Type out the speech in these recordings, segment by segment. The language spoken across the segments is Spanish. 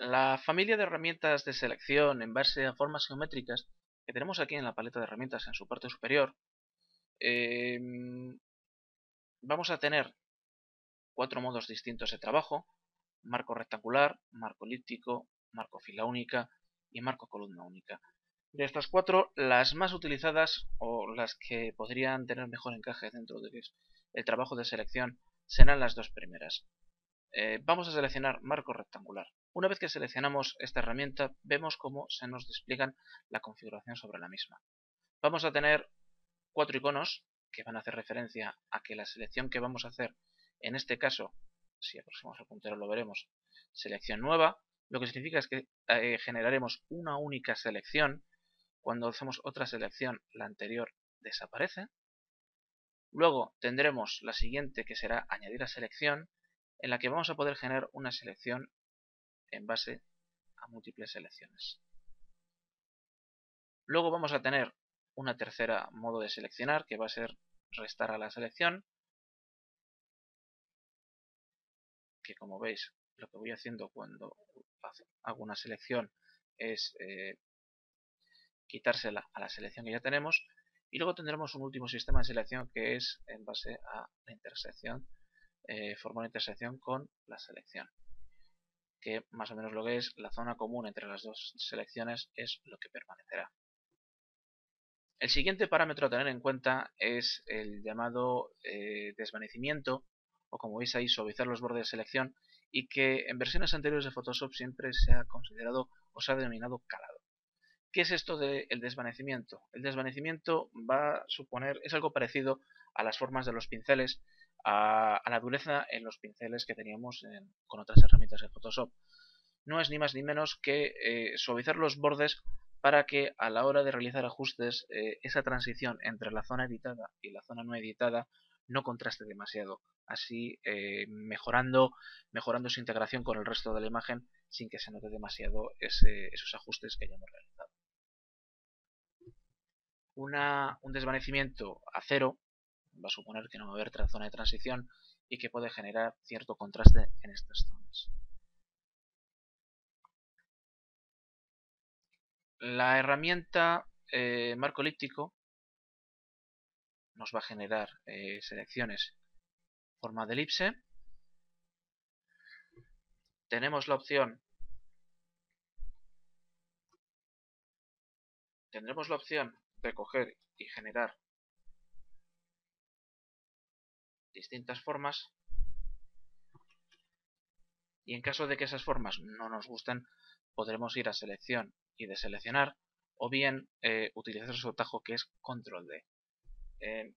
La familia de herramientas de selección en base a formas geométricas que tenemos aquí en la paleta de herramientas en su parte superior, em, vamos a tener cuatro modos distintos de trabajo, marco rectangular, marco elíptico, marco fila única y marco columna única. De estas cuatro, las más utilizadas o las que podrían tener mejor encaje dentro del trabajo de selección serán las dos primeras. Eh, vamos a seleccionar marco rectangular. Una vez que seleccionamos esta herramienta, vemos cómo se nos despliegan la configuración sobre la misma. Vamos a tener cuatro iconos que van a hacer referencia a que la selección que vamos a hacer, en este caso, si aproximamos el puntero lo veremos, selección nueva, lo que significa es que eh, generaremos una única selección. Cuando hacemos otra selección, la anterior desaparece. Luego tendremos la siguiente que será añadir a selección en la que vamos a poder generar una selección en base a múltiples selecciones. Luego vamos a tener una tercera modo de seleccionar que va a ser restar a la selección que como veis lo que voy haciendo cuando hago una selección es eh, quitársela a la selección que ya tenemos y luego tendremos un último sistema de selección que es en base a la intersección eh, formar intersección con la selección que más o menos lo que es la zona común entre las dos selecciones es lo que permanecerá. El siguiente parámetro a tener en cuenta es el llamado eh, desvanecimiento o como veis ahí suavizar los bordes de selección y que en versiones anteriores de Photoshop siempre se ha considerado o se ha denominado calado. ¿Qué es esto del desvanecimiento? El desvanecimiento va a suponer, es algo parecido a las formas de los pinceles a, la dureza en los pinceles que teníamos con otras herramientas de Photoshop. No es ni más ni menos que eh, suavizar los bordes para que a la hora de realizar ajustes eh, esa transición entre la zona editada y la zona no editada no contraste demasiado, así eh, mejorando, mejorando su integración con el resto de la imagen sin que se note demasiado esos ajustes que hayamos realizado. un desvanecimiento a cero va a suponer que no va a haber zona de transición y que puede generar cierto contraste en estas zonas. La herramienta eh, marco elíptico nos va a generar eh, selecciones forma de elipse. Tenemos la opción tendremos la opción de coger y generar distintas formas y en caso de que esas formas no nos gusten podremos ir a selección y deseleccionar o bien eh, utilizar su atajo que es control D. Eh,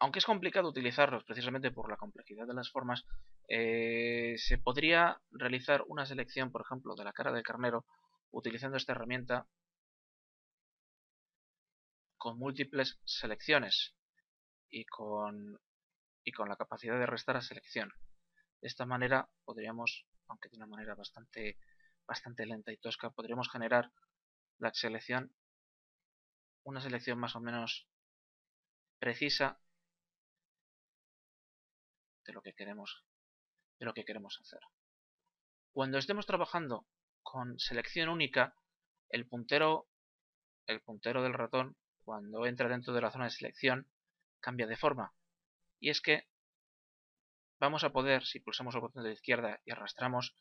aunque es complicado utilizarlos precisamente por la complejidad de las formas, eh, se podría realizar una selección, por ejemplo, de la cara del carnero utilizando esta herramienta con múltiples selecciones y con y con la capacidad de restar a selección. De esta manera podríamos, aunque de una manera bastante, bastante lenta y tosca, podríamos generar la selección, una selección más o menos precisa de lo que queremos, de lo que queremos hacer. Cuando estemos trabajando con selección única, el puntero, el puntero del ratón, cuando entra dentro de la zona de selección, cambia de forma y es que vamos a poder, si pulsamos el botón de la izquierda y arrastramos,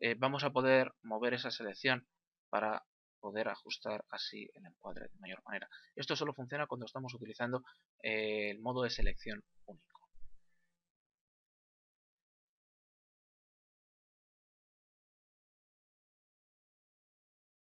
eh, vamos a poder mover esa selección para poder ajustar así el encuadre de mayor manera. Esto solo funciona cuando estamos utilizando eh, el modo de selección